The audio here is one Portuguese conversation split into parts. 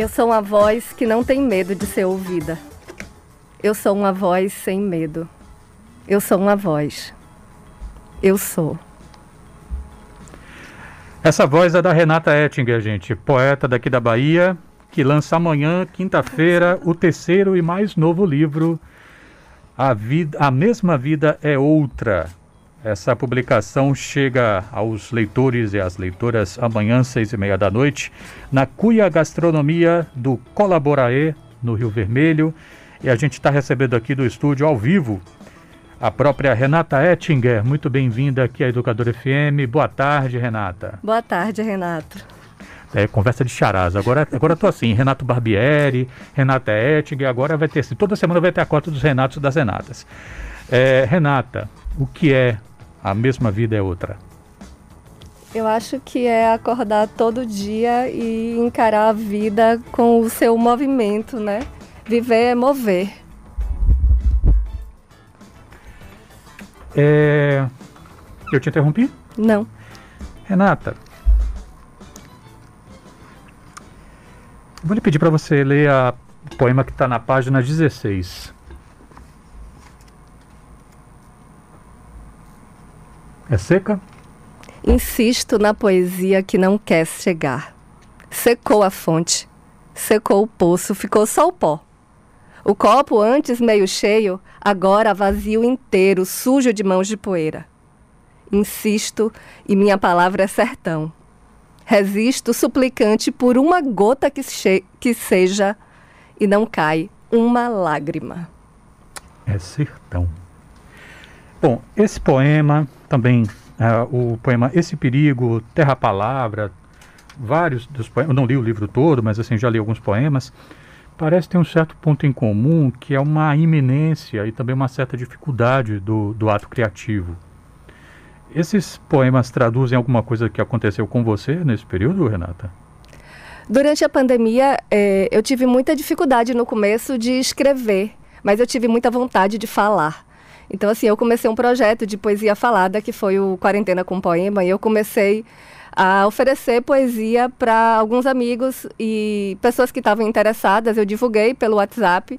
Eu sou uma voz que não tem medo de ser ouvida. Eu sou uma voz sem medo. Eu sou uma voz. Eu sou. Essa voz é da Renata Ettinger, gente, poeta daqui da Bahia, que lança amanhã, quinta-feira, o terceiro e mais novo livro, A, vida, a Mesma Vida é Outra. Essa publicação chega aos leitores e às leitoras amanhã, seis e meia da noite, na Cuia Gastronomia do Colaboraê, no Rio Vermelho. E a gente está recebendo aqui do estúdio ao vivo a própria Renata Ettinger. Muito bem-vinda aqui à Educador FM. Boa tarde, Renata. Boa tarde, Renato. É, conversa de charás. Agora, agora tô assim, Renato Barbieri, Renata Ettinger, agora vai ter assim, toda semana vai ter a cota dos Renatos e das Renatas. É, Renata, o que é a mesma vida é outra? Eu acho que é acordar todo dia e encarar a vida com o seu movimento, né? Viver é mover. É... Eu te interrompi? Não. Renata, vou lhe pedir para você ler a poema que está na página 16. É seca? Insisto na poesia que não quer chegar. Secou a fonte, secou o poço, ficou só o pó. O copo, antes meio cheio, agora vazio inteiro, sujo de mãos de poeira. Insisto e minha palavra é sertão. Resisto suplicante por uma gota que, que seja e não cai uma lágrima. É sertão. Bom, esse poema também, uh, o poema Esse Perigo, Terra Palavra, vários dos poemas, eu não li o livro todo, mas assim, já li alguns poemas, parece ter um certo ponto em comum, que é uma iminência e também uma certa dificuldade do, do ato criativo. Esses poemas traduzem alguma coisa que aconteceu com você nesse período, Renata? Durante a pandemia, eh, eu tive muita dificuldade no começo de escrever, mas eu tive muita vontade de falar. Então, assim, eu comecei um projeto de poesia falada, que foi o Quarentena com Poema, e eu comecei a oferecer poesia para alguns amigos e pessoas que estavam interessadas. Eu divulguei pelo WhatsApp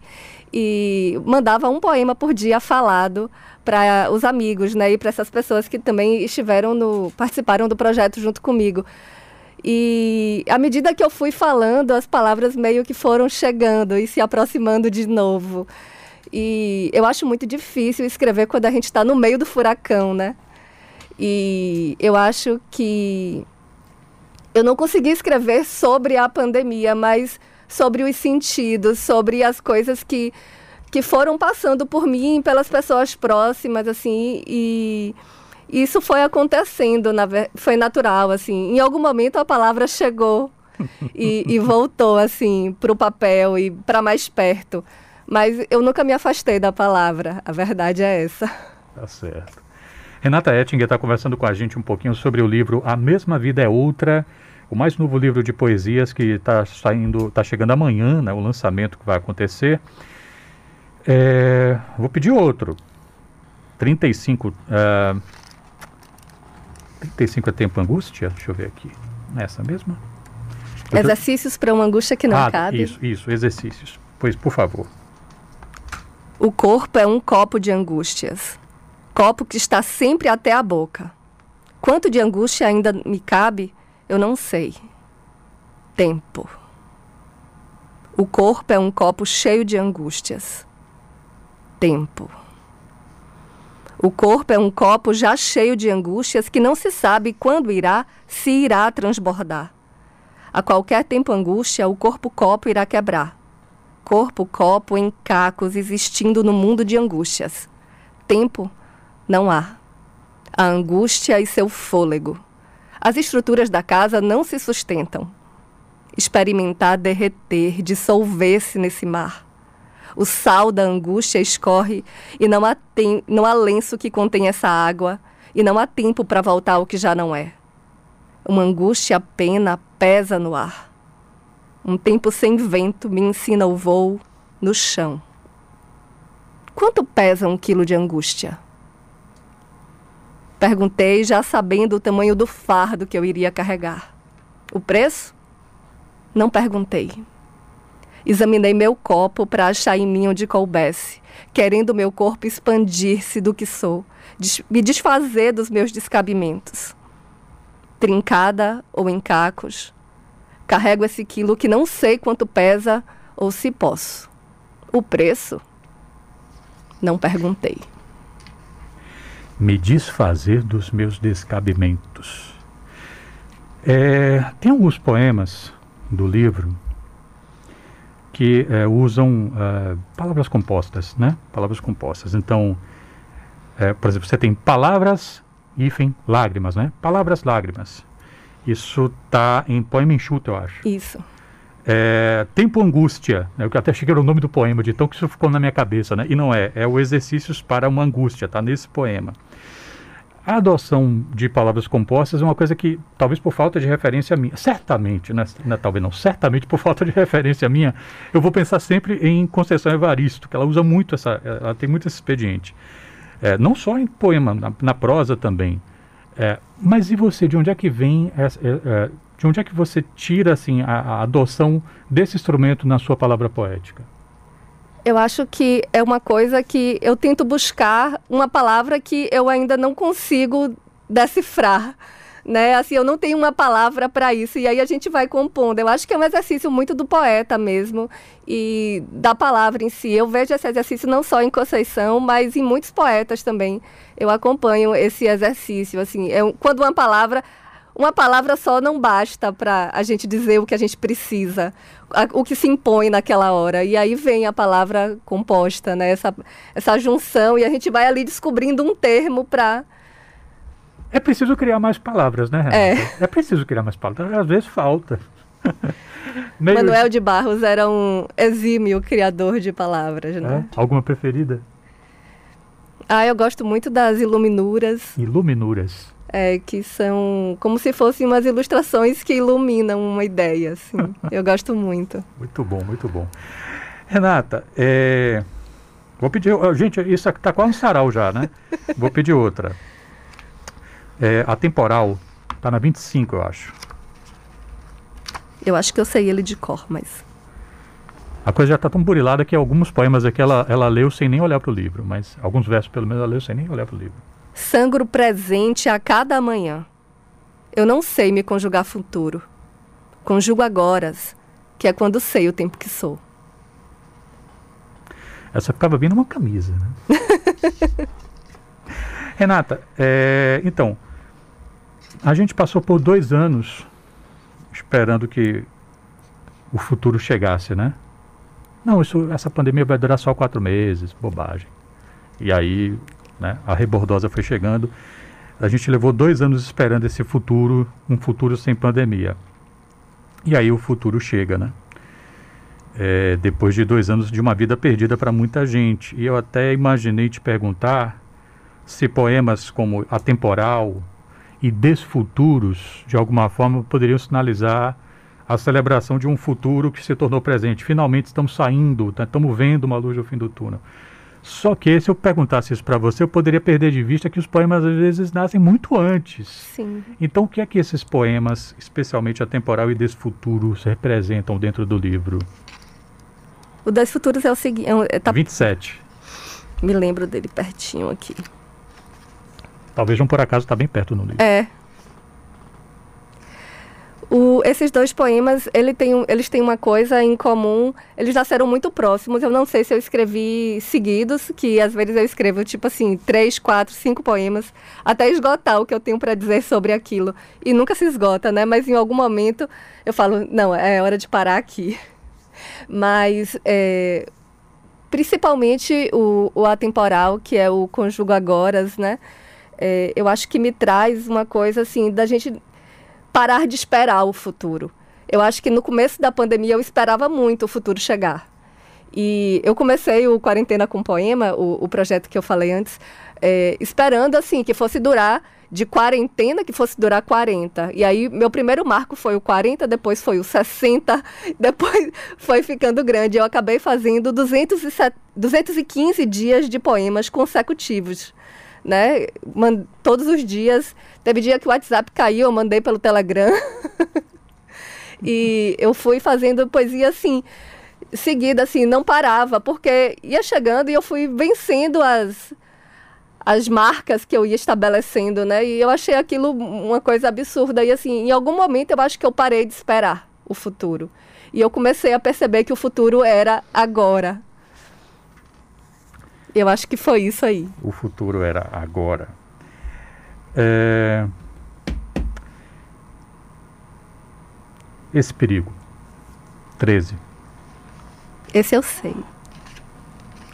e mandava um poema por dia falado para os amigos, né, e para essas pessoas que também estiveram no participaram do projeto junto comigo. E à medida que eu fui falando, as palavras meio que foram chegando e se aproximando de novo. E eu acho muito difícil escrever quando a gente está no meio do furacão, né? E eu acho que eu não consegui escrever sobre a pandemia, mas sobre os sentidos, sobre as coisas que, que foram passando por mim, pelas pessoas próximas, assim, e isso foi acontecendo, na, foi natural, assim. Em algum momento a palavra chegou e, e voltou, assim, para o papel e para mais perto. Mas eu nunca me afastei da palavra, a verdade é essa. Tá certo. Renata Ettinger está conversando com a gente um pouquinho sobre o livro A Mesma Vida é Outra, o mais novo livro de poesias que está saindo, está chegando amanhã, né, o lançamento que vai acontecer. É, vou pedir outro. 35. Uh, 35 é tempo angústia? Deixa eu ver aqui. Essa mesma? Exercícios para uma angústia que não ah, cabe. Isso, isso, exercícios. Pois, por favor. O corpo é um copo de angústias. Copo que está sempre até a boca. Quanto de angústia ainda me cabe, eu não sei. Tempo. O corpo é um copo cheio de angústias. Tempo. O corpo é um copo já cheio de angústias que não se sabe quando irá, se irá transbordar. A qualquer tempo angústia, o corpo-copo irá quebrar corpo-copo em cacos existindo no mundo de angústias. Tempo não há. A angústia e seu fôlego. As estruturas da casa não se sustentam. Experimentar derreter, dissolver-se nesse mar. O sal da angústia escorre e não há, tem, não há lenço que contém essa água e não há tempo para voltar ao que já não é. Uma angústia pena pesa no ar. Um tempo sem vento me ensina o voo no chão. Quanto pesa um quilo de angústia? Perguntei, já sabendo o tamanho do fardo que eu iria carregar. O preço? Não perguntei. Examinei meu copo para achar em mim onde coubesse, querendo meu corpo expandir-se do que sou, me desfazer dos meus descabimentos. Trincada ou em cacos, carrego esse quilo que não sei quanto pesa ou se posso. O preço? Não perguntei. Me desfazer dos meus descabimentos. É, tem alguns poemas do livro que é, usam é, palavras compostas, né? Palavras compostas. Então, é, por exemplo, você tem palavras, hífen, lágrimas, né? Palavras, lágrimas. Isso está em poema enxuto, eu acho. Isso. É, Tempo Angústia, né, eu até achei que era o nome do poema, de tão que isso ficou na minha cabeça, né? E não é, é o Exercícios para uma Angústia, tá nesse poema. A adoção de palavras compostas é uma coisa que, talvez por falta de referência minha, certamente, né, né, talvez não, certamente por falta de referência minha, eu vou pensar sempre em Conceição Evaristo, que ela usa muito essa, ela tem muito esse expediente. É, não só em poema, na, na prosa também. É, mas e você, de onde é que vem, essa, é, é, de onde é que você tira assim, a, a adoção desse instrumento na sua palavra poética? Eu acho que é uma coisa que eu tento buscar uma palavra que eu ainda não consigo decifrar. Né? Assim, eu não tenho uma palavra para isso e aí a gente vai compondo. Eu acho que é um exercício muito do poeta mesmo e da palavra em si. Eu vejo esse exercício não só em Conceição, mas em muitos poetas também. Eu acompanho esse exercício. Assim, é, quando uma palavra uma palavra só não basta para a gente dizer o que a gente precisa, o que se impõe naquela hora. E aí vem a palavra composta, né? essa, essa junção, e a gente vai ali descobrindo um termo para. É preciso criar mais palavras, né, Renata? É. é preciso criar mais palavras. Às vezes falta. Meio... Manuel de Barros era um exímio criador de palavras, né? É? Alguma preferida? Ah, eu gosto muito das iluminuras. Iluminuras é, que são como se fossem umas ilustrações que iluminam uma ideia. Assim. Eu gosto muito. Muito bom, muito bom. Renata, é... vou pedir. Gente, isso está quase um sarau já, né? Vou pedir outra. É, a temporal está na 25, eu acho. Eu acho que eu sei ele de cor, mas. A coisa já está tão burilada que alguns poemas aqui ela, ela leu sem nem olhar para o livro, mas alguns versos pelo menos ela leu sem nem olhar para o livro. Sangro presente a cada manhã. Eu não sei me conjugar futuro. Conjugo agora, que é quando sei o tempo que sou. Essa ficava bem numa camisa, né? Renata, é, então, a gente passou por dois anos esperando que o futuro chegasse, né? Não, isso, essa pandemia vai durar só quatro meses, bobagem. E aí né? A rebordosa foi chegando. A gente levou dois anos esperando esse futuro, um futuro sem pandemia. E aí o futuro chega, né? É, depois de dois anos de uma vida perdida para muita gente. E eu até imaginei te perguntar se poemas como Atemporal e Desfuturos, de alguma forma, poderiam sinalizar a celebração de um futuro que se tornou presente. Finalmente estamos saindo, tá, estamos vendo uma luz no fim do túnel. Só que se eu perguntasse isso para você, eu poderia perder de vista que os poemas às vezes nascem muito antes. Sim. Então, o que é que esses poemas, especialmente a temporal e desfuturo, representam dentro do livro? O das futuros é o seguinte. É, tá... 27. Me lembro dele pertinho aqui. Talvez não por acaso está bem perto no livro. É, o, esses dois poemas, ele tem, eles têm uma coisa em comum, eles nasceram muito próximos. Eu não sei se eu escrevi seguidos, que às vezes eu escrevo tipo assim, três, quatro, cinco poemas, até esgotar o que eu tenho para dizer sobre aquilo. E nunca se esgota, né? Mas em algum momento eu falo, não, é hora de parar aqui. Mas é, principalmente o, o atemporal, que é o conjugo agoras, né? É, eu acho que me traz uma coisa assim da gente parar de esperar o futuro. Eu acho que no começo da pandemia eu esperava muito o futuro chegar. E eu comecei o Quarentena com Poema, o, o projeto que eu falei antes, é, esperando assim que fosse durar de quarentena que fosse durar 40. E aí meu primeiro marco foi o 40, depois foi o 60, depois foi ficando grande. Eu acabei fazendo 207, 215 dias de poemas consecutivos né? Todos os dias. Teve dia que o WhatsApp caiu, eu mandei pelo Telegram. e eu fui fazendo poesia assim, seguida, assim, não parava, porque ia chegando e eu fui vencendo as, as marcas que eu ia estabelecendo, né? E eu achei aquilo uma coisa absurda. E, assim, em algum momento eu acho que eu parei de esperar o futuro. E eu comecei a perceber que o futuro era agora. Eu acho que foi isso aí. O futuro era agora. É... Esse perigo. 13. Esse eu sei.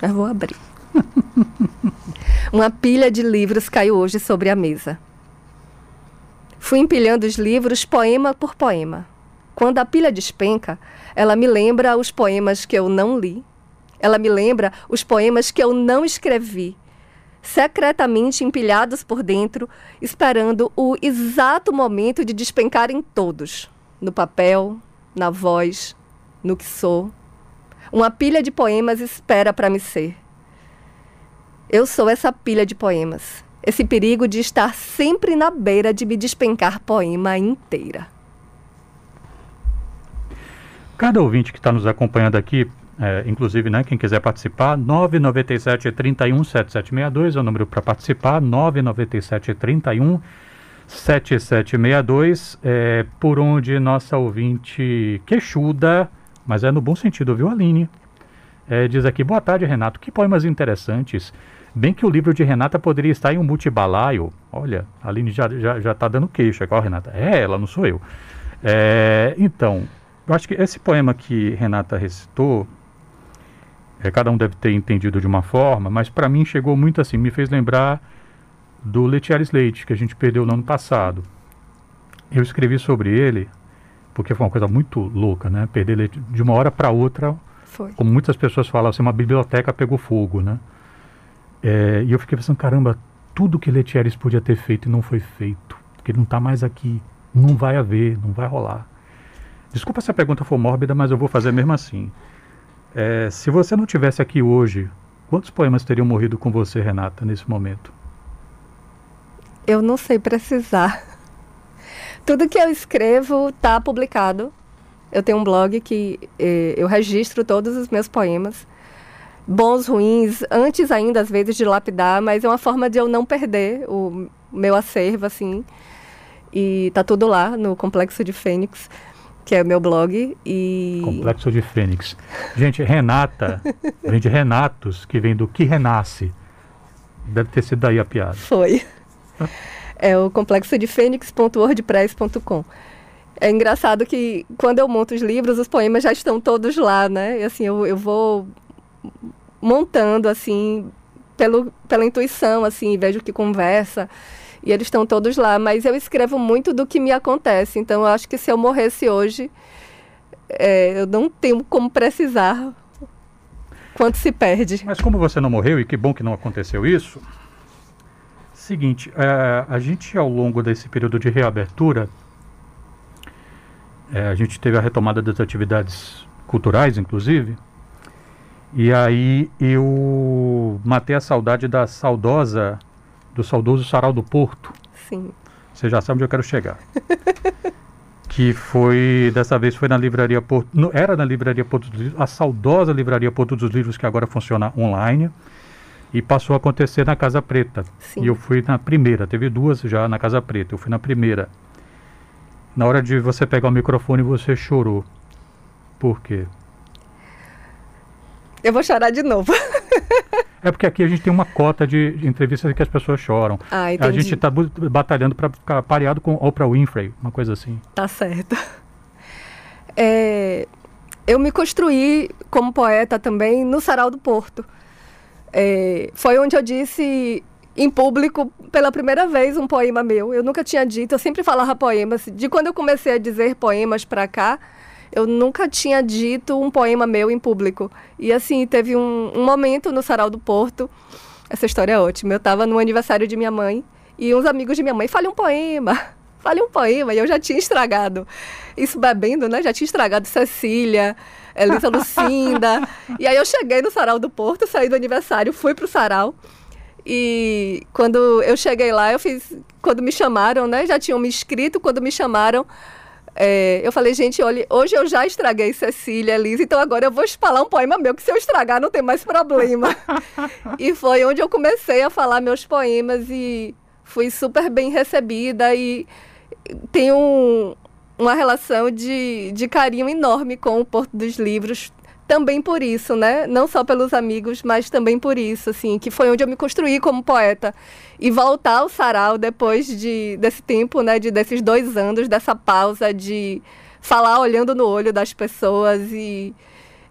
Eu vou abrir. Uma pilha de livros caiu hoje sobre a mesa. Fui empilhando os livros poema por poema. Quando a pilha despenca, ela me lembra os poemas que eu não li. Ela me lembra os poemas que eu não escrevi, secretamente empilhados por dentro, esperando o exato momento de despencarem todos no papel, na voz, no que sou. Uma pilha de poemas espera para me ser. Eu sou essa pilha de poemas. Esse perigo de estar sempre na beira de me despencar poema inteira. Cada ouvinte que está nos acompanhando aqui, é, inclusive, né, quem quiser participar, 997 31 7762 é o número para participar, 997 31 7762, é, por onde nossa ouvinte queixuda, mas é no bom sentido, viu, Aline? É, diz aqui, boa tarde, Renato, que poemas interessantes. Bem que o livro de Renata poderia estar em um multibalaio. Olha, a Aline já está já, já tá dando queixa, qual Renata? É ela, não sou eu. É, então, eu acho que esse poema que Renata recitou, é, cada um deve ter entendido de uma forma, mas para mim chegou muito assim, me fez lembrar do Letieres Leite, que a gente perdeu no ano passado. Eu escrevi sobre ele, porque foi uma coisa muito louca, né? Perder leite de uma hora para outra, foi. como muitas pessoas falam, assim, uma biblioteca pegou fogo, né? É, e eu fiquei pensando, caramba, tudo que Letieres podia ter feito e não foi feito, porque ele não está mais aqui, não vai haver, não vai rolar. Desculpa se a pergunta for mórbida, mas eu vou fazer mesmo assim. É, se você não tivesse aqui hoje, quantos poemas teriam morrido com você, Renata, nesse momento? Eu não sei precisar. Tudo que eu escrevo está publicado. Eu tenho um blog que eh, eu registro todos os meus poemas. Bons, ruins, antes ainda, às vezes, de lapidar, mas é uma forma de eu não perder o meu acervo, assim. E tá tudo lá no Complexo de Fênix que é o meu blog. E... Complexo de Fênix. Gente, Renata, vem de Renatos, que vem do que renasce. Deve ter sido daí a piada. Foi. É o complexo de fênix.wordpress.com. É engraçado que quando eu monto os livros, os poemas já estão todos lá, né? E assim, eu, eu vou montando, assim, pelo, pela intuição, assim, vejo que conversa e eles estão todos lá, mas eu escrevo muito do que me acontece. Então eu acho que se eu morresse hoje, é, eu não tenho como precisar quanto se perde. Mas como você não morreu, e que bom que não aconteceu isso, seguinte, é, a gente ao longo desse período de reabertura, é, a gente teve a retomada das atividades culturais, inclusive, e aí eu matei a saudade da saudosa do saudoso Sarau do Porto. Sim. Você já sabe onde eu quero chegar. que foi, dessa vez foi na livraria Porto, no, era na livraria Porto dos Livros, a saudosa livraria Porto dos Livros que agora funciona online e passou a acontecer na Casa Preta. Sim. E eu fui na primeira, teve duas já na Casa Preta, eu fui na primeira. Na hora de você pegar o microfone, você chorou. Por quê? Eu vou chorar de novo. É porque aqui a gente tem uma cota de, entrevistas em que as pessoas choram. Ah, a gente está batalhando para ficar pareado com Oprah Winfrey, uma coisa assim. Tá certo. É, eu me construí como poeta também no Sarau do Porto. É, foi onde eu disse em público pela primeira vez um poema meu. Eu nunca tinha dito, eu sempre falava poemas. De quando eu comecei a dizer poemas para cá, eu nunca tinha dito um poema meu em público. E assim, teve um, um momento no Sarau do Porto, essa história é ótima. Eu estava no aniversário de minha mãe e uns amigos de minha mãe, fale um poema, fale um poema. E eu já tinha estragado, isso bebendo, né? Já tinha estragado Cecília, Elisa Lucinda. e aí eu cheguei no Sarau do Porto, saí do aniversário, fui pro Sarau. E quando eu cheguei lá, eu fiz. Quando me chamaram, né? Já tinham me inscrito, quando me chamaram, é, eu falei, gente, olha, hoje eu já estraguei Cecília, Liz, então agora eu vou falar um poema meu, que se eu estragar não tem mais problema. e foi onde eu comecei a falar meus poemas e fui super bem recebida e tenho um, uma relação de, de carinho enorme com o Porto dos Livros, também por isso, né? Não só pelos amigos, mas também por isso, assim, que foi onde eu me construí como poeta. E voltar ao sarau depois de, desse tempo, né? De, desses dois anos, dessa pausa de falar olhando no olho das pessoas e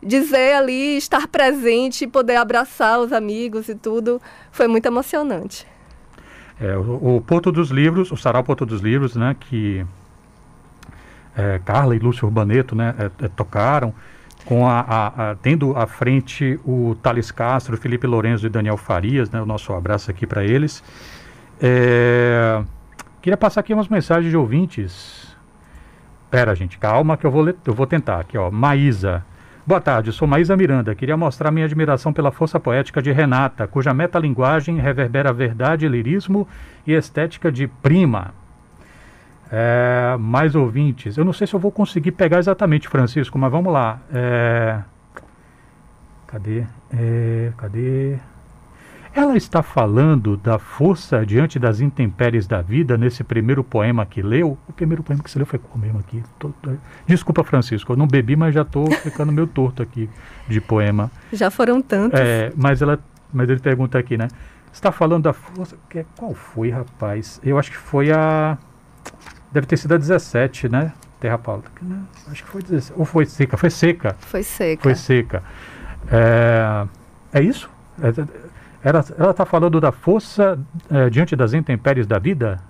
dizer ali, estar presente, poder abraçar os amigos e tudo, foi muito emocionante. É, o, o Porto dos Livros, o Sarau Porto dos Livros, né? Que é, Carla e Lúcio Urbaneto, né? É, é tocaram com a, a, a, tendo à frente o Thales Castro, Felipe Lourenço e Daniel Farias, né, o nosso abraço aqui para eles. É, queria passar aqui umas mensagens de ouvintes. Pera, gente, calma que eu vou, ler, eu vou tentar aqui, ó. Maísa. Boa tarde, sou Maísa Miranda. Queria mostrar minha admiração pela força poética de Renata, cuja metalinguagem reverbera verdade, lirismo e estética de prima. É, mais ouvintes. Eu não sei se eu vou conseguir pegar exatamente, Francisco, mas vamos lá. É, cadê? É, cadê? Ela está falando da força diante das intempéries da vida nesse primeiro poema que leu. O primeiro poema que você leu foi qual mesmo aqui? Tô, tô... Desculpa, Francisco, eu não bebi, mas já estou ficando meio torto aqui de poema. Já foram tantos. É, mas, ela, mas ele pergunta aqui, né? Está falando da força. Qual foi, rapaz? Eu acho que foi a. Deve ter sido a 17, né? Terra Paula. Acho que foi 17. Ou foi seca? Foi seca. Foi seca. Foi seca. É, é isso? É, ela está falando da força é, diante das intempéries da vida?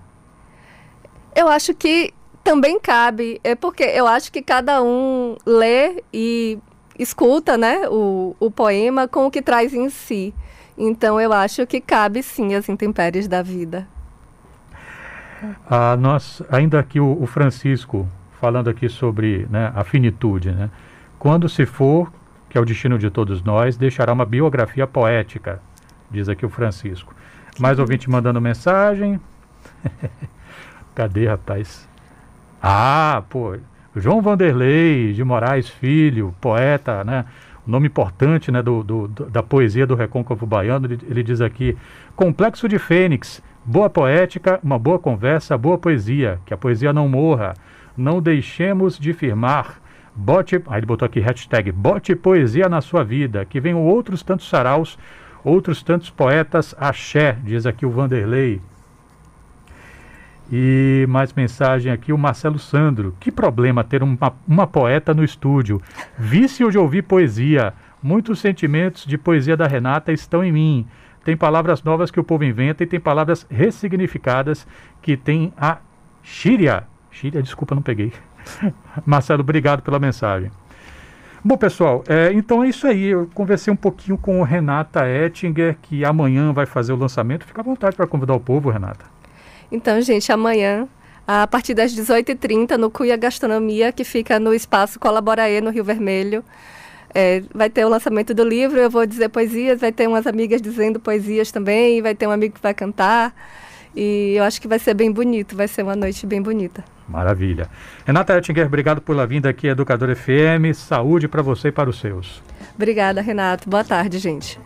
Eu acho que também cabe. É porque eu acho que cada um lê e escuta né, o, o poema com o que traz em si. Então eu acho que cabe sim as intempéries da vida. Ah, nós, ainda aqui o, o, Francisco, falando aqui sobre né, a finitude, né? Quando se for, que é o destino de todos nós, deixará uma biografia poética, diz aqui o Francisco. Mais ouvinte mandando mensagem. Cadê, rapaz? Ah, pô, João Vanderlei de Moraes Filho, poeta, né? Nome importante né, do, do, da poesia do Recôncavo Baiano, ele, ele diz aqui, Complexo de Fênix, Boa poética, uma boa conversa, boa poesia. Que a poesia não morra. Não deixemos de firmar. Bote, aí ele botou aqui hashtag, bote poesia na sua vida. Que venham outros tantos saraus, outros tantos poetas axé, diz aqui o Vanderlei. E mais mensagem aqui, o Marcelo Sandro. Que problema ter uma, uma poeta no estúdio. Vício de ouvir poesia. Muitos sentimentos de poesia da Renata estão em mim. Tem palavras novas que o povo inventa e tem palavras ressignificadas que tem a Xíria. Xíria, desculpa, não peguei. Marcelo, obrigado pela mensagem. Bom, pessoal, é, então é isso aí. Eu conversei um pouquinho com Renata Ettinger, que amanhã vai fazer o lançamento. Fica à vontade para convidar o povo, Renata. Então, gente, amanhã, a partir das 18h30, no Cuia Gastronomia, que fica no espaço Colaboraê, no Rio Vermelho. É, vai ter o lançamento do livro, eu vou dizer poesias, vai ter umas amigas dizendo poesias também, vai ter um amigo que vai cantar. E eu acho que vai ser bem bonito, vai ser uma noite bem bonita. Maravilha. Renata Ettinger, obrigado pela vinda aqui, Educador FM. Saúde para você e para os seus. Obrigada, Renato. Boa tarde, gente.